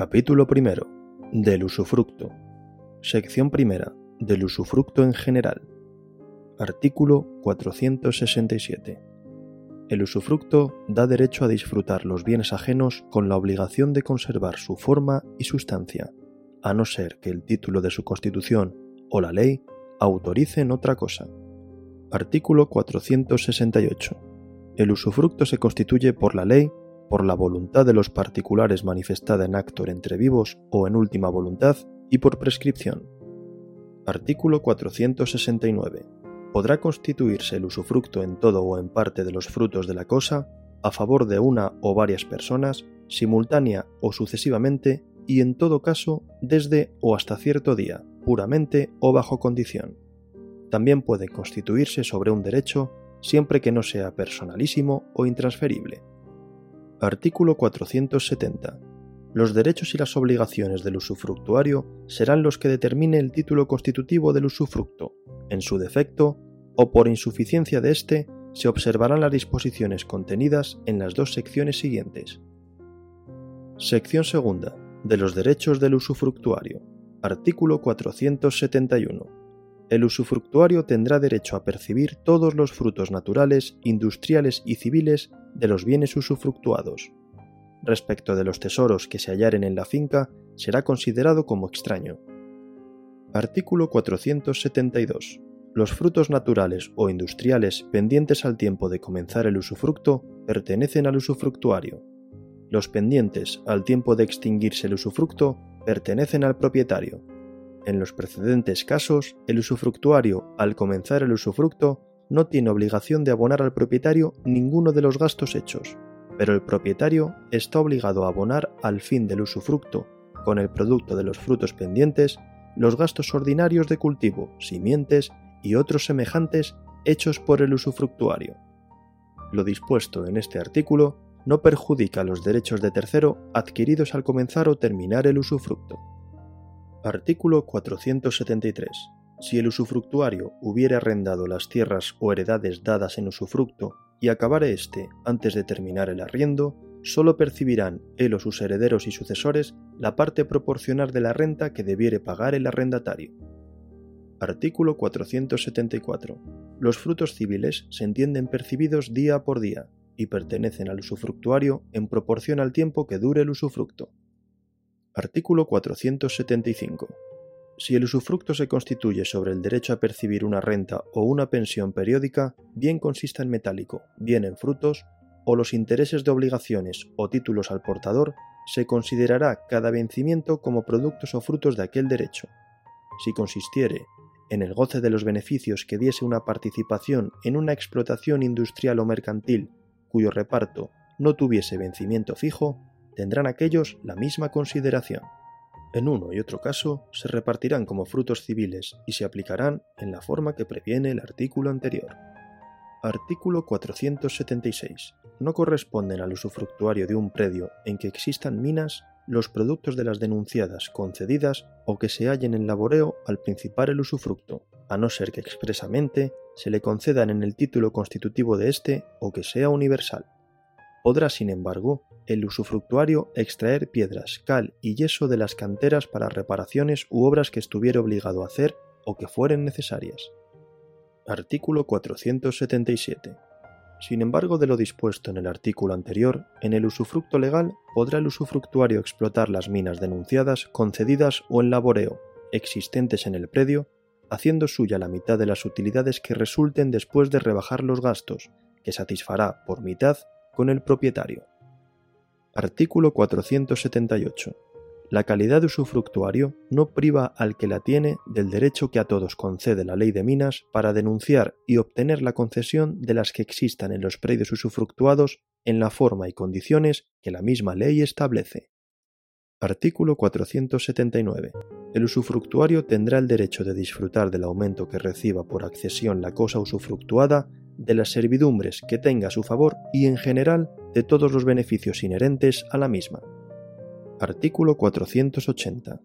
Capítulo primero. Del usufructo. Sección primera. Del usufructo en general. Artículo 467. El usufructo da derecho a disfrutar los bienes ajenos con la obligación de conservar su forma y sustancia, a no ser que el título de su constitución o la ley autoricen otra cosa. Artículo 468. El usufructo se constituye por la ley por la voluntad de los particulares manifestada en acto entre vivos o en última voluntad y por prescripción. Artículo 469. Podrá constituirse el usufructo en todo o en parte de los frutos de la cosa a favor de una o varias personas, simultánea o sucesivamente, y en todo caso desde o hasta cierto día, puramente o bajo condición. También puede constituirse sobre un derecho siempre que no sea personalísimo o intransferible. Artículo 470. Los derechos y las obligaciones del usufructuario serán los que determine el título constitutivo del usufructo. En su defecto, o por insuficiencia de éste, se observarán las disposiciones contenidas en las dos secciones siguientes. Sección segunda. De los derechos del usufructuario. Artículo 471. El usufructuario tendrá derecho a percibir todos los frutos naturales, industriales y civiles de los bienes usufructuados. Respecto de los tesoros que se hallaren en la finca, será considerado como extraño. Artículo 472. Los frutos naturales o industriales pendientes al tiempo de comenzar el usufructo pertenecen al usufructuario. Los pendientes al tiempo de extinguirse el usufructo pertenecen al propietario. En los precedentes casos, el usufructuario, al comenzar el usufructo, no tiene obligación de abonar al propietario ninguno de los gastos hechos, pero el propietario está obligado a abonar al fin del usufructo, con el producto de los frutos pendientes, los gastos ordinarios de cultivo, simientes y otros semejantes hechos por el usufructuario. Lo dispuesto en este artículo no perjudica los derechos de tercero adquiridos al comenzar o terminar el usufructo. Artículo 473 si el usufructuario hubiere arrendado las tierras o heredades dadas en usufructo y acabare éste antes de terminar el arriendo, sólo percibirán él o sus herederos y sucesores la parte proporcional de la renta que debiere pagar el arrendatario. Artículo 474. Los frutos civiles se entienden percibidos día por día y pertenecen al usufructuario en proporción al tiempo que dure el usufructo. Artículo 475 si el usufructo se constituye sobre el derecho a percibir una renta o una pensión periódica, bien consista en metálico, bien en frutos, o los intereses de obligaciones o títulos al portador, se considerará cada vencimiento como productos o frutos de aquel derecho. Si consistiere en el goce de los beneficios que diese una participación en una explotación industrial o mercantil cuyo reparto no tuviese vencimiento fijo, tendrán aquellos la misma consideración. En uno y otro caso se repartirán como frutos civiles y se aplicarán en la forma que previene el artículo anterior. Artículo 476. No corresponden al usufructuario de un predio en que existan minas los productos de las denunciadas concedidas o que se hallen en laboreo al principar el usufructo, a no ser que expresamente se le concedan en el título constitutivo de éste o que sea universal. Podrá, sin embargo, el usufructuario extraer piedras, cal y yeso de las canteras para reparaciones u obras que estuviera obligado a hacer o que fueren necesarias. Artículo 477. Sin embargo de lo dispuesto en el artículo anterior, en el usufructo legal podrá el usufructuario explotar las minas denunciadas, concedidas o en laboreo, existentes en el predio, haciendo suya la mitad de las utilidades que resulten después de rebajar los gastos, que satisfará por mitad con el propietario. Artículo 478. La calidad de usufructuario no priva al que la tiene del derecho que a todos concede la ley de minas para denunciar y obtener la concesión de las que existan en los predios usufructuados en la forma y condiciones que la misma ley establece. Artículo 479. El usufructuario tendrá el derecho de disfrutar del aumento que reciba por accesión la cosa usufructuada de las servidumbres que tenga a su favor y en general de todos los beneficios inherentes a la misma. Artículo 480.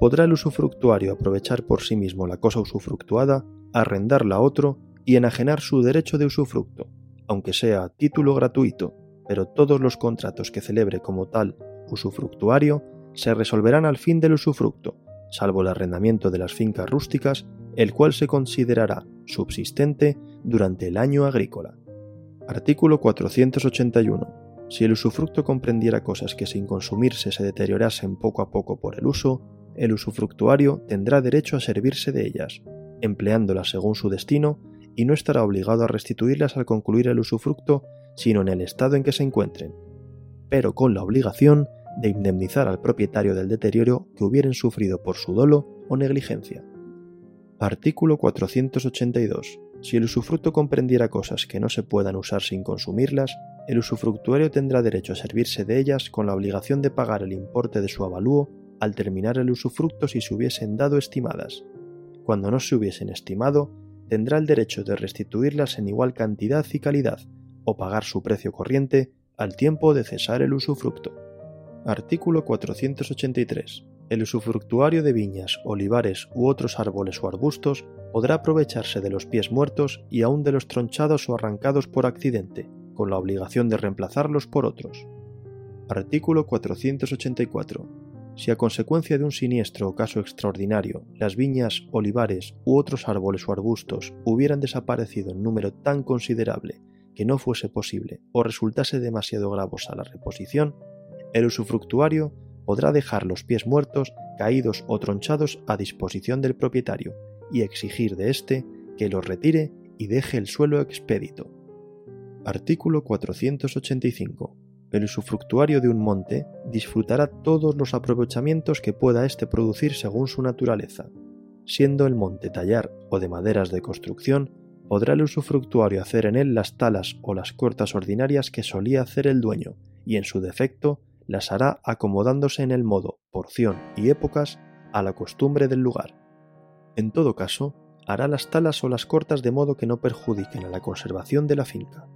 Podrá el usufructuario aprovechar por sí mismo la cosa usufructuada, arrendarla a otro y enajenar su derecho de usufructo, aunque sea a título gratuito, pero todos los contratos que celebre como tal usufructuario se resolverán al fin del usufructo, salvo el arrendamiento de las fincas rústicas, el cual se considerará subsistente durante el año agrícola. Artículo 481. Si el usufructo comprendiera cosas que sin consumirse se deteriorasen poco a poco por el uso, el usufructuario tendrá derecho a servirse de ellas, empleándolas según su destino, y no estará obligado a restituirlas al concluir el usufructo, sino en el estado en que se encuentren, pero con la obligación de indemnizar al propietario del deterioro que hubieran sufrido por su dolo o negligencia. Artículo 482. Si el usufructo comprendiera cosas que no se puedan usar sin consumirlas, el usufructuario tendrá derecho a servirse de ellas con la obligación de pagar el importe de su avalúo al terminar el usufructo si se hubiesen dado estimadas. Cuando no se hubiesen estimado, tendrá el derecho de restituirlas en igual cantidad y calidad, o pagar su precio corriente al tiempo de cesar el usufructo. Artículo 483. El usufructuario de viñas, olivares u otros árboles o arbustos podrá aprovecharse de los pies muertos y aun de los tronchados o arrancados por accidente, con la obligación de reemplazarlos por otros. Artículo 484. Si a consecuencia de un siniestro o caso extraordinario las viñas, olivares u otros árboles o arbustos hubieran desaparecido en número tan considerable que no fuese posible o resultase demasiado gravosa la reposición, el usufructuario podrá dejar los pies muertos, caídos o tronchados a disposición del propietario y exigir de éste que los retire y deje el suelo expedito. Artículo 485. El usufructuario de un monte disfrutará todos los aprovechamientos que pueda éste producir según su naturaleza. Siendo el monte tallar o de maderas de construcción, podrá el usufructuario hacer en él las talas o las cortas ordinarias que solía hacer el dueño, y en su defecto las hará acomodándose en el modo, porción y épocas a la costumbre del lugar. En todo caso, hará las talas o las cortas de modo que no perjudiquen a la conservación de la finca.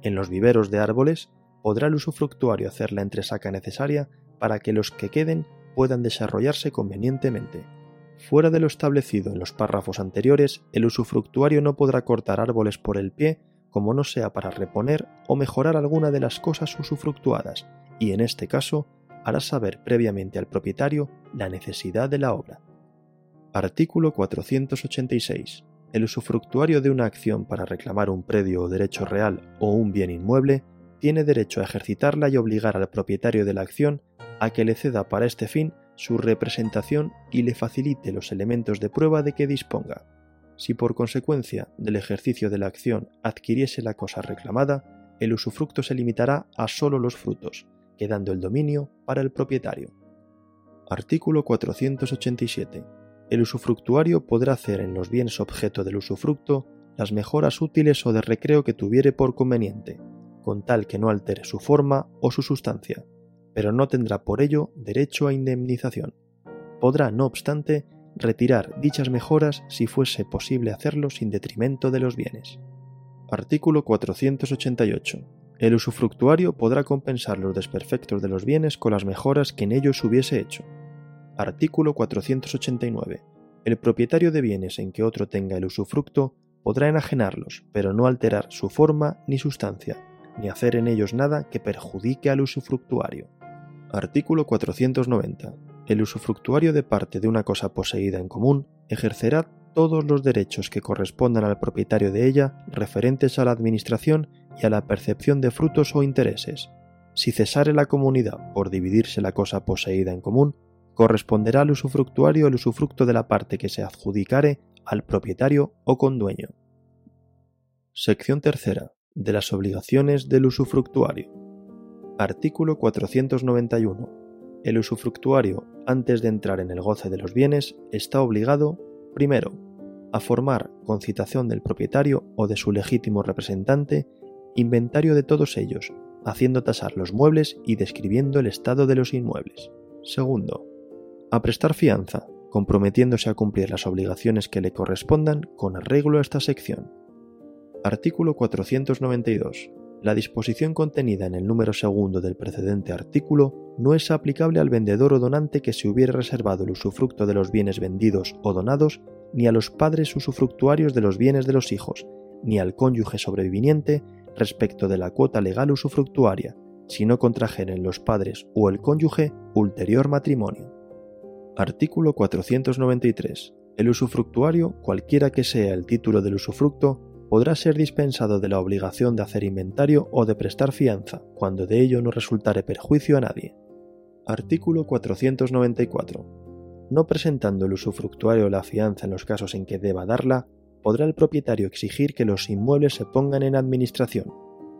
En los viveros de árboles podrá el usufructuario hacer la entresaca necesaria para que los que queden puedan desarrollarse convenientemente. Fuera de lo establecido en los párrafos anteriores, el usufructuario no podrá cortar árboles por el pie como no sea para reponer o mejorar alguna de las cosas usufructuadas, y en este caso hará saber previamente al propietario la necesidad de la obra. Artículo 486. El usufructuario de una acción para reclamar un predio o derecho real o un bien inmueble tiene derecho a ejercitarla y obligar al propietario de la acción a que le ceda para este fin su representación y le facilite los elementos de prueba de que disponga. Si por consecuencia del ejercicio de la acción adquiriese la cosa reclamada, el usufructo se limitará a sólo los frutos, quedando el dominio para el propietario. Artículo 487. El usufructuario podrá hacer en los bienes objeto del usufructo las mejoras útiles o de recreo que tuviere por conveniente, con tal que no altere su forma o su sustancia, pero no tendrá por ello derecho a indemnización. Podrá, no obstante, retirar dichas mejoras si fuese posible hacerlo sin detrimento de los bienes. Artículo 488. El usufructuario podrá compensar los desperfectos de los bienes con las mejoras que en ellos hubiese hecho. Artículo 489. El propietario de bienes en que otro tenga el usufructo podrá enajenarlos, pero no alterar su forma ni sustancia, ni hacer en ellos nada que perjudique al usufructuario. Artículo 490. El usufructuario de parte de una cosa poseída en común ejercerá todos los derechos que correspondan al propietario de ella referentes a la administración y a la percepción de frutos o intereses. Si cesare la comunidad por dividirse la cosa poseída en común, corresponderá al usufructuario el usufructo de la parte que se adjudicare al propietario o condueño. Sección tercera. De las obligaciones del usufructuario. Artículo 491. El usufructuario, antes de entrar en el goce de los bienes, está obligado, primero, a formar, con citación del propietario o de su legítimo representante, inventario de todos ellos, haciendo tasar los muebles y describiendo el estado de los inmuebles. Segundo, a prestar fianza, comprometiéndose a cumplir las obligaciones que le correspondan con arreglo a esta sección. Artículo 492. La disposición contenida en el número segundo del precedente artículo no es aplicable al vendedor o donante que se hubiere reservado el usufructo de los bienes vendidos o donados, ni a los padres usufructuarios de los bienes de los hijos, ni al cónyuge sobreviviente respecto de la cuota legal usufructuaria, si no contrajeren los padres o el cónyuge ulterior matrimonio. Artículo 493. El usufructuario, cualquiera que sea el título del usufructo, podrá ser dispensado de la obligación de hacer inventario o de prestar fianza, cuando de ello no resultare perjuicio a nadie. Artículo 494. No presentando el usufructuario la fianza en los casos en que deba darla, podrá el propietario exigir que los inmuebles se pongan en administración,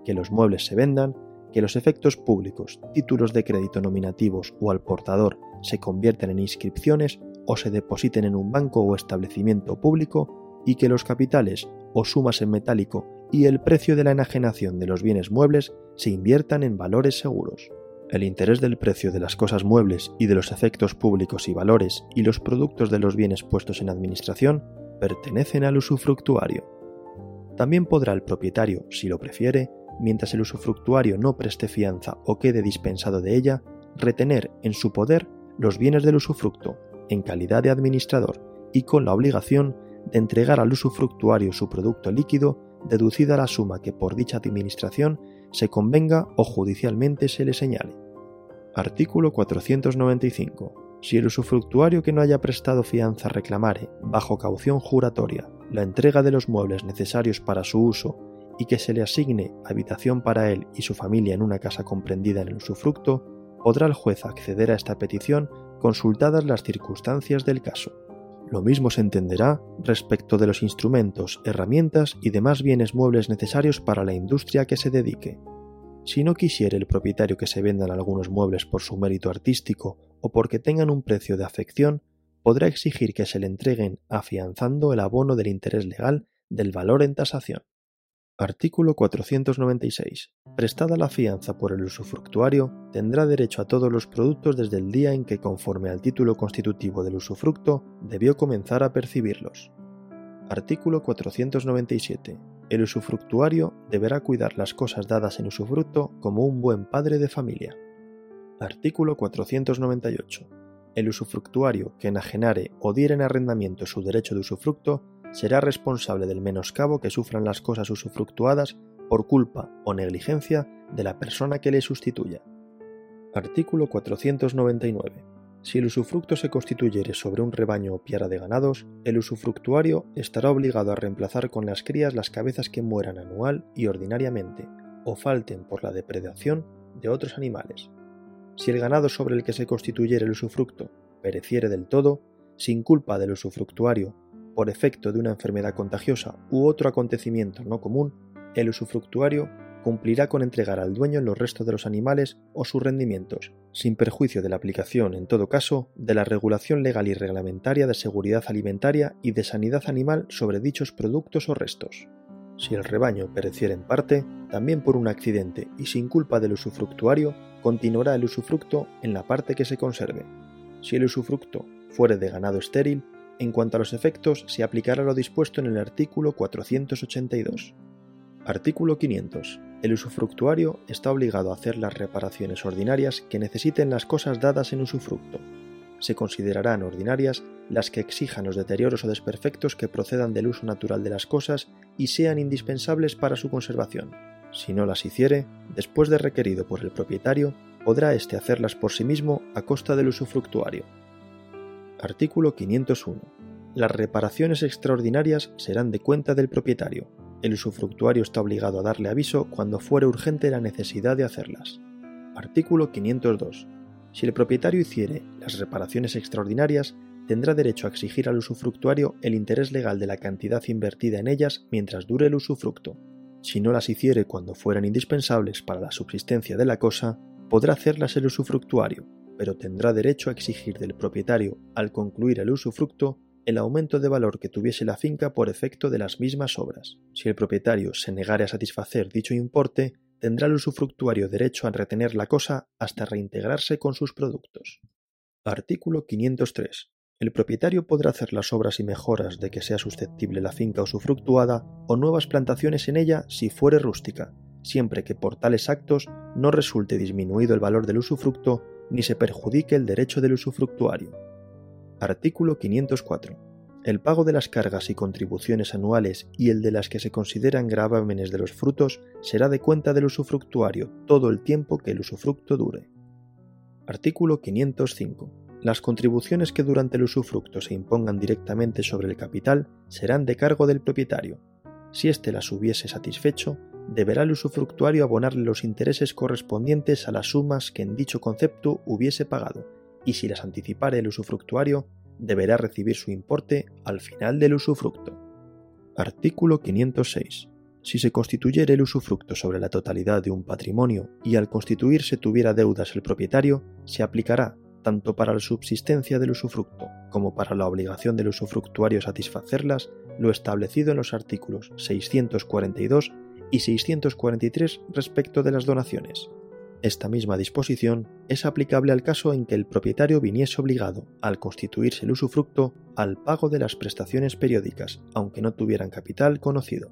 que los muebles se vendan, que los efectos públicos, títulos de crédito nominativos o al portador se conviertan en inscripciones o se depositen en un banco o establecimiento público y que los capitales o sumas en metálico y el precio de la enajenación de los bienes muebles se inviertan en valores seguros. El interés del precio de las cosas muebles y de los efectos públicos y valores y los productos de los bienes puestos en administración pertenecen al usufructuario. También podrá el propietario, si lo prefiere, mientras el usufructuario no preste fianza o quede dispensado de ella, retener en su poder los bienes del usufructo, en calidad de administrador y con la obligación de entregar al usufructuario su producto líquido deducida la suma que por dicha administración se convenga o judicialmente se le señale. Artículo 495. Si el usufructuario que no haya prestado fianza reclamare, bajo caución juratoria, la entrega de los muebles necesarios para su uso y que se le asigne habitación para él y su familia en una casa comprendida en el usufructo, podrá el juez acceder a esta petición consultadas las circunstancias del caso. Lo mismo se entenderá respecto de los instrumentos, herramientas y demás bienes muebles necesarios para la industria que se dedique. Si no quisiere el propietario que se vendan algunos muebles por su mérito artístico o porque tengan un precio de afección, podrá exigir que se le entreguen afianzando el abono del interés legal del valor en tasación. Artículo 496. Prestada la fianza por el usufructuario, tendrá derecho a todos los productos desde el día en que, conforme al título constitutivo del usufructo, debió comenzar a percibirlos. Artículo 497. El usufructuario deberá cuidar las cosas dadas en usufructo como un buen padre de familia. Artículo 498. El usufructuario que enajenare o diere en arrendamiento su derecho de usufructo será responsable del menoscabo que sufran las cosas usufructuadas por culpa o negligencia de la persona que le sustituya. Artículo 499. Si el usufructo se constituyere sobre un rebaño o piara de ganados, el usufructuario estará obligado a reemplazar con las crías las cabezas que mueran anual y ordinariamente, o falten por la depredación de otros animales. Si el ganado sobre el que se constituyere el usufructo pereciere del todo, sin culpa del usufructuario por efecto de una enfermedad contagiosa u otro acontecimiento no común, el usufructuario cumplirá con entregar al dueño los restos de los animales o sus rendimientos, sin perjuicio de la aplicación, en todo caso, de la regulación legal y reglamentaria de seguridad alimentaria y de sanidad animal sobre dichos productos o restos. Si el rebaño pereciera en parte, también por un accidente y sin culpa del usufructuario, continuará el usufructo en la parte que se conserve. Si el usufructo fuere de ganado estéril, en cuanto a los efectos, se aplicará lo dispuesto en el artículo 482. Artículo 500. El usufructuario está obligado a hacer las reparaciones ordinarias que necesiten las cosas dadas en usufructo. Se considerarán ordinarias las que exijan los deterioros o desperfectos que procedan del uso natural de las cosas y sean indispensables para su conservación. Si no las hiciere, después de requerido por el propietario, podrá éste hacerlas por sí mismo a costa del usufructuario. Artículo 501. Las reparaciones extraordinarias serán de cuenta del propietario. El usufructuario está obligado a darle aviso cuando fuere urgente la necesidad de hacerlas. Artículo 502. Si el propietario hiciere las reparaciones extraordinarias, tendrá derecho a exigir al usufructuario el interés legal de la cantidad invertida en ellas mientras dure el usufructo. Si no las hiciere cuando fueran indispensables para la subsistencia de la cosa, podrá hacerlas el usufructuario, pero tendrá derecho a exigir del propietario, al concluir el usufructo, el aumento de valor que tuviese la finca por efecto de las mismas obras. Si el propietario se negare a satisfacer dicho importe, tendrá el usufructuario derecho a retener la cosa hasta reintegrarse con sus productos. Artículo 503. El propietario podrá hacer las obras y mejoras de que sea susceptible la finca usufructuada o nuevas plantaciones en ella si fuere rústica, siempre que por tales actos no resulte disminuido el valor del usufructo ni se perjudique el derecho del usufructuario. Artículo 504. el pago de las cargas y contribuciones anuales y el de las que se consideran gravámenes de los frutos será de cuenta del usufructuario todo el tiempo que el usufructo dure. Artículo 505. Las contribuciones que durante el usufructo se impongan directamente sobre el capital serán de cargo del propietario. Si éste las hubiese satisfecho, deberá el usufructuario abonarle los intereses correspondientes a las sumas que en dicho concepto hubiese pagado, y si las anticipare el usufructuario, deberá recibir su importe al final del usufructo. Artículo 506. Si se constituyere el usufructo sobre la totalidad de un patrimonio y al constituirse tuviera deudas el propietario, se aplicará tanto para la subsistencia del usufructo como para la obligación del usufructuario satisfacerlas lo establecido en los artículos 642 y 643 respecto de las donaciones, esta misma disposición es aplicable al caso en que el propietario viniese obligado, al constituirse el usufructo, al pago de las prestaciones periódicas, aunque no tuvieran capital conocido.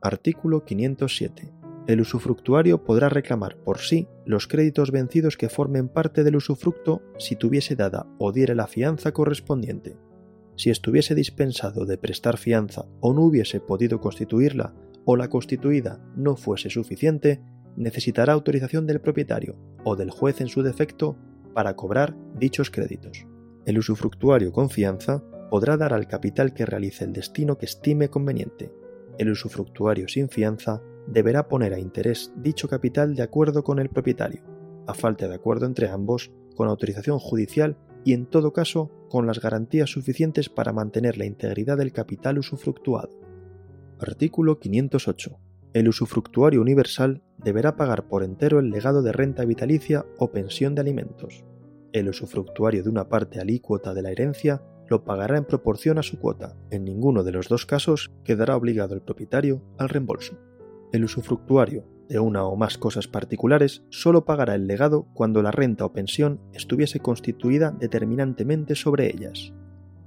Artículo 507. El usufructuario podrá reclamar por sí los créditos vencidos que formen parte del usufructo si tuviese dada o diere la fianza correspondiente. Si estuviese dispensado de prestar fianza o no hubiese podido constituirla o la constituida no fuese suficiente, necesitará autorización del propietario o del juez en su defecto para cobrar dichos créditos. El usufructuario con fianza podrá dar al capital que realice el destino que estime conveniente. El usufructuario sin fianza deberá poner a interés dicho capital de acuerdo con el propietario, a falta de acuerdo entre ambos, con autorización judicial y en todo caso con las garantías suficientes para mantener la integridad del capital usufructuado. Artículo 508 el usufructuario universal deberá pagar por entero el legado de renta vitalicia o pensión de alimentos. El usufructuario de una parte alícuota de la herencia lo pagará en proporción a su cuota. En ninguno de los dos casos quedará obligado el propietario al reembolso. El usufructuario de una o más cosas particulares solo pagará el legado cuando la renta o pensión estuviese constituida determinantemente sobre ellas.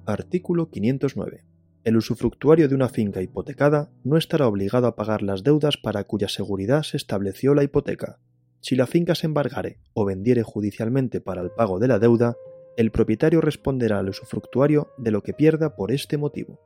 Artículo 509. El usufructuario de una finca hipotecada no estará obligado a pagar las deudas para cuya seguridad se estableció la hipoteca. Si la finca se embargare o vendiere judicialmente para el pago de la deuda, el propietario responderá al usufructuario de lo que pierda por este motivo.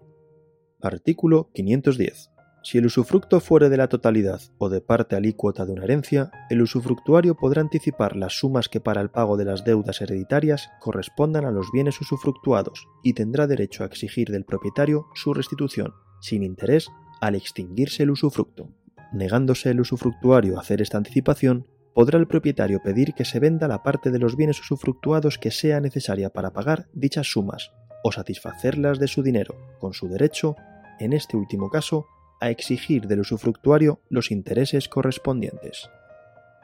Artículo 510. Si el usufructo fuere de la totalidad o de parte alícuota de una herencia, el usufructuario podrá anticipar las sumas que para el pago de las deudas hereditarias correspondan a los bienes usufructuados y tendrá derecho a exigir del propietario su restitución, sin interés, al extinguirse el usufructo. Negándose el usufructuario a hacer esta anticipación, podrá el propietario pedir que se venda la parte de los bienes usufructuados que sea necesaria para pagar dichas sumas, o satisfacerlas de su dinero, con su derecho, en este último caso, a exigir del usufructuario los intereses correspondientes.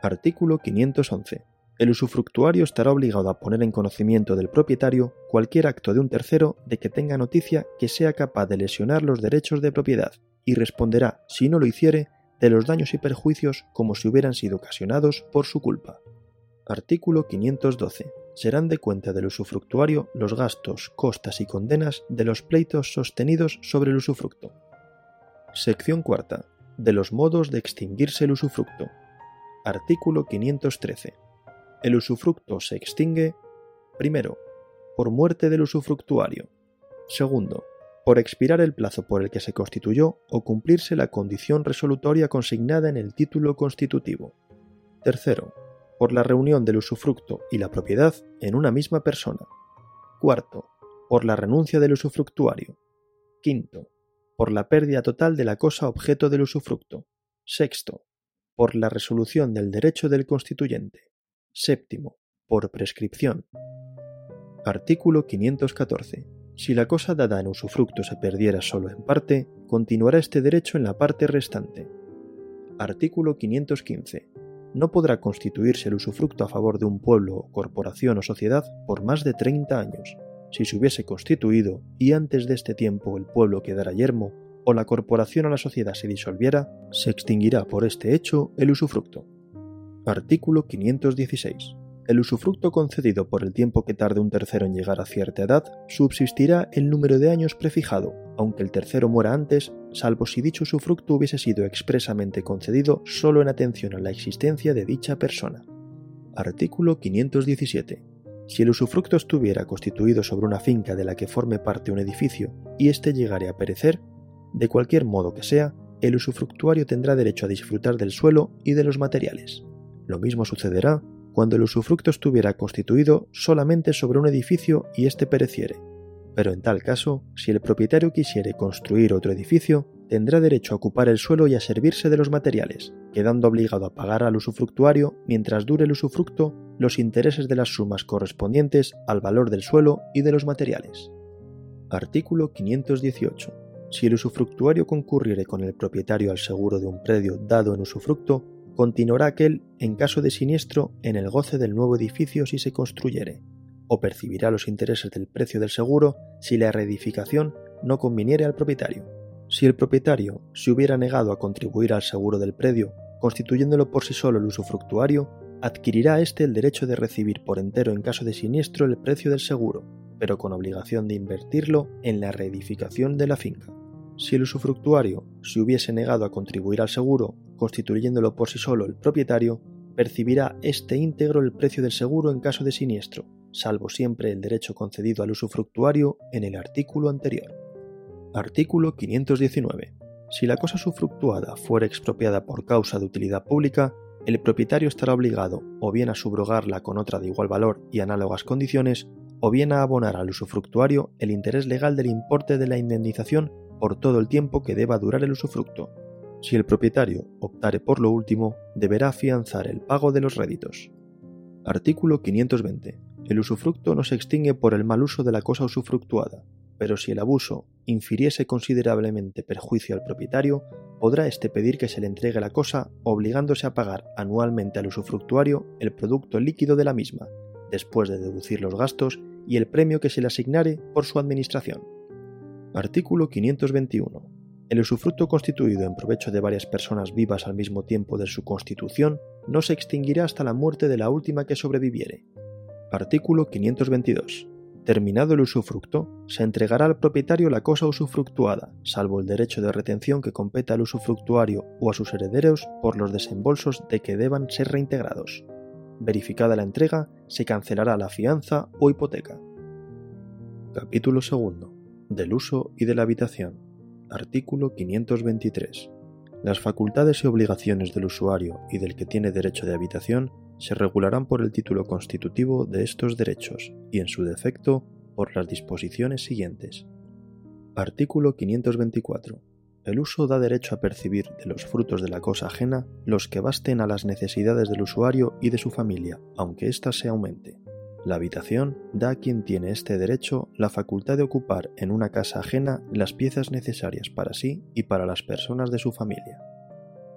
Artículo 511. El usufructuario estará obligado a poner en conocimiento del propietario cualquier acto de un tercero de que tenga noticia que sea capaz de lesionar los derechos de propiedad y responderá, si no lo hiciere, de los daños y perjuicios como si hubieran sido ocasionados por su culpa. Artículo 512. Serán de cuenta del usufructuario los gastos, costas y condenas de los pleitos sostenidos sobre el usufructo. Sección cuarta. De los modos de extinguirse el usufructo. Artículo 513. El usufructo se extingue, primero, por muerte del usufructuario. Segundo, por expirar el plazo por el que se constituyó o cumplirse la condición resolutoria consignada en el título constitutivo. Tercero, por la reunión del usufructo y la propiedad en una misma persona. Cuarto, por la renuncia del usufructuario. Quinto, por la pérdida total de la cosa objeto del usufructo. Sexto, por la resolución del derecho del constituyente. Séptimo, por prescripción. Artículo 514. Si la cosa dada en usufructo se perdiera solo en parte, continuará este derecho en la parte restante. Artículo 515. No podrá constituirse el usufructo a favor de un pueblo, corporación o sociedad por más de 30 años, si se hubiese constituido y antes de este tiempo el pueblo quedara yermo, o la corporación o la sociedad se disolviera, se extinguirá por este hecho el usufructo. Artículo 516. El usufructo concedido por el tiempo que tarde un tercero en llegar a cierta edad subsistirá el número de años prefijado, aunque el tercero muera antes, salvo si dicho usufructo hubiese sido expresamente concedido solo en atención a la existencia de dicha persona. Artículo 517 Si el usufructo estuviera constituido sobre una finca de la que forme parte un edificio y éste llegare a perecer, de cualquier modo que sea, el usufructuario tendrá derecho a disfrutar del suelo y de los materiales. Lo mismo sucederá cuando el usufructo estuviera constituido solamente sobre un edificio y éste pereciere. Pero en tal caso, si el propietario quisiere construir otro edificio, tendrá derecho a ocupar el suelo y a servirse de los materiales, quedando obligado a pagar al usufructuario mientras dure el usufructo los intereses de las sumas correspondientes al valor del suelo y de los materiales. Artículo 518. Si el usufructuario concurriere con el propietario al seguro de un predio dado en usufructo, continuará aquel, en caso de siniestro, en el goce del nuevo edificio si se construyere, o percibirá los intereses del precio del seguro si la reedificación no conviniere al propietario. Si el propietario se hubiera negado a contribuir al seguro del predio, constituyéndolo por sí solo el usufructuario, adquirirá éste el derecho de recibir por entero en caso de siniestro el precio del seguro, pero con obligación de invertirlo en la reedificación de la finca. Si el usufructuario se hubiese negado a contribuir al seguro, constituyéndolo por sí solo el propietario, percibirá este íntegro el precio del seguro en caso de siniestro, salvo siempre el derecho concedido al usufructuario en el artículo anterior. Artículo 519. Si la cosa usufructuada fuera expropiada por causa de utilidad pública, el propietario estará obligado o bien a subrogarla con otra de igual valor y análogas condiciones, o bien a abonar al usufructuario el interés legal del importe de la indemnización por todo el tiempo que deba durar el usufructo. Si el propietario optare por lo último, deberá afianzar el pago de los réditos. Artículo 520. El usufructo no se extingue por el mal uso de la cosa usufructuada, pero si el abuso infiriese considerablemente perjuicio al propietario, podrá éste pedir que se le entregue la cosa, obligándose a pagar anualmente al usufructuario el producto líquido de la misma, después de deducir los gastos y el premio que se le asignare por su administración. Artículo 521. El usufructo constituido en provecho de varias personas vivas al mismo tiempo de su constitución no se extinguirá hasta la muerte de la última que sobreviviere. Artículo 522. Terminado el usufructo, se entregará al propietario la cosa usufructuada, salvo el derecho de retención que competa al usufructuario o a sus herederos por los desembolsos de que deban ser reintegrados. Verificada la entrega, se cancelará la fianza o hipoteca. Capítulo 2 del uso y de la habitación. Artículo 523. Las facultades y obligaciones del usuario y del que tiene derecho de habitación se regularán por el título constitutivo de estos derechos y, en su defecto, por las disposiciones siguientes. Artículo 524. El uso da derecho a percibir de los frutos de la cosa ajena los que basten a las necesidades del usuario y de su familia, aunque ésta se aumente. La habitación da a quien tiene este derecho la facultad de ocupar en una casa ajena las piezas necesarias para sí y para las personas de su familia.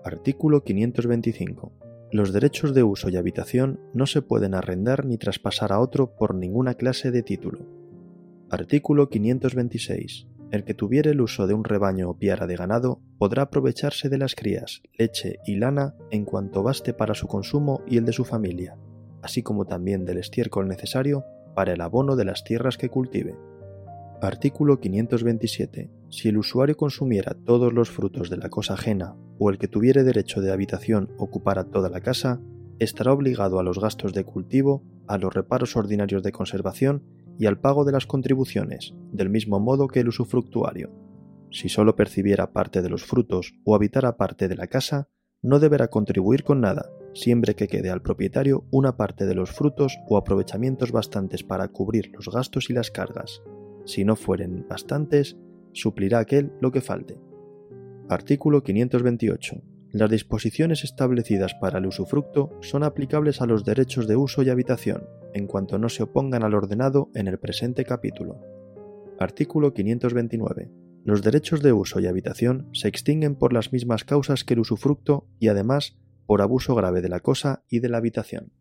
Artículo 525. Los derechos de uso y habitación no se pueden arrendar ni traspasar a otro por ninguna clase de título. Artículo 526. El que tuviere el uso de un rebaño o piara de ganado podrá aprovecharse de las crías, leche y lana en cuanto baste para su consumo y el de su familia, así como también del estiércol necesario para el abono de las tierras que cultive. Artículo 527. Si el usuario consumiera todos los frutos de la cosa ajena o el que tuviere derecho de habitación ocupara toda la casa, estará obligado a los gastos de cultivo, a los reparos ordinarios de conservación y al pago de las contribuciones, del mismo modo que el usufructuario. Si sólo percibiera parte de los frutos o habitara parte de la casa, no deberá contribuir con nada, siempre que quede al propietario una parte de los frutos o aprovechamientos bastantes para cubrir los gastos y las cargas. Si no fueren bastantes, suplirá aquel lo que falte. Artículo 528. Las disposiciones establecidas para el usufructo son aplicables a los derechos de uso y habitación, en cuanto no se opongan al ordenado en el presente capítulo. Artículo 529. Los derechos de uso y habitación se extinguen por las mismas causas que el usufructo y además por abuso grave de la cosa y de la habitación.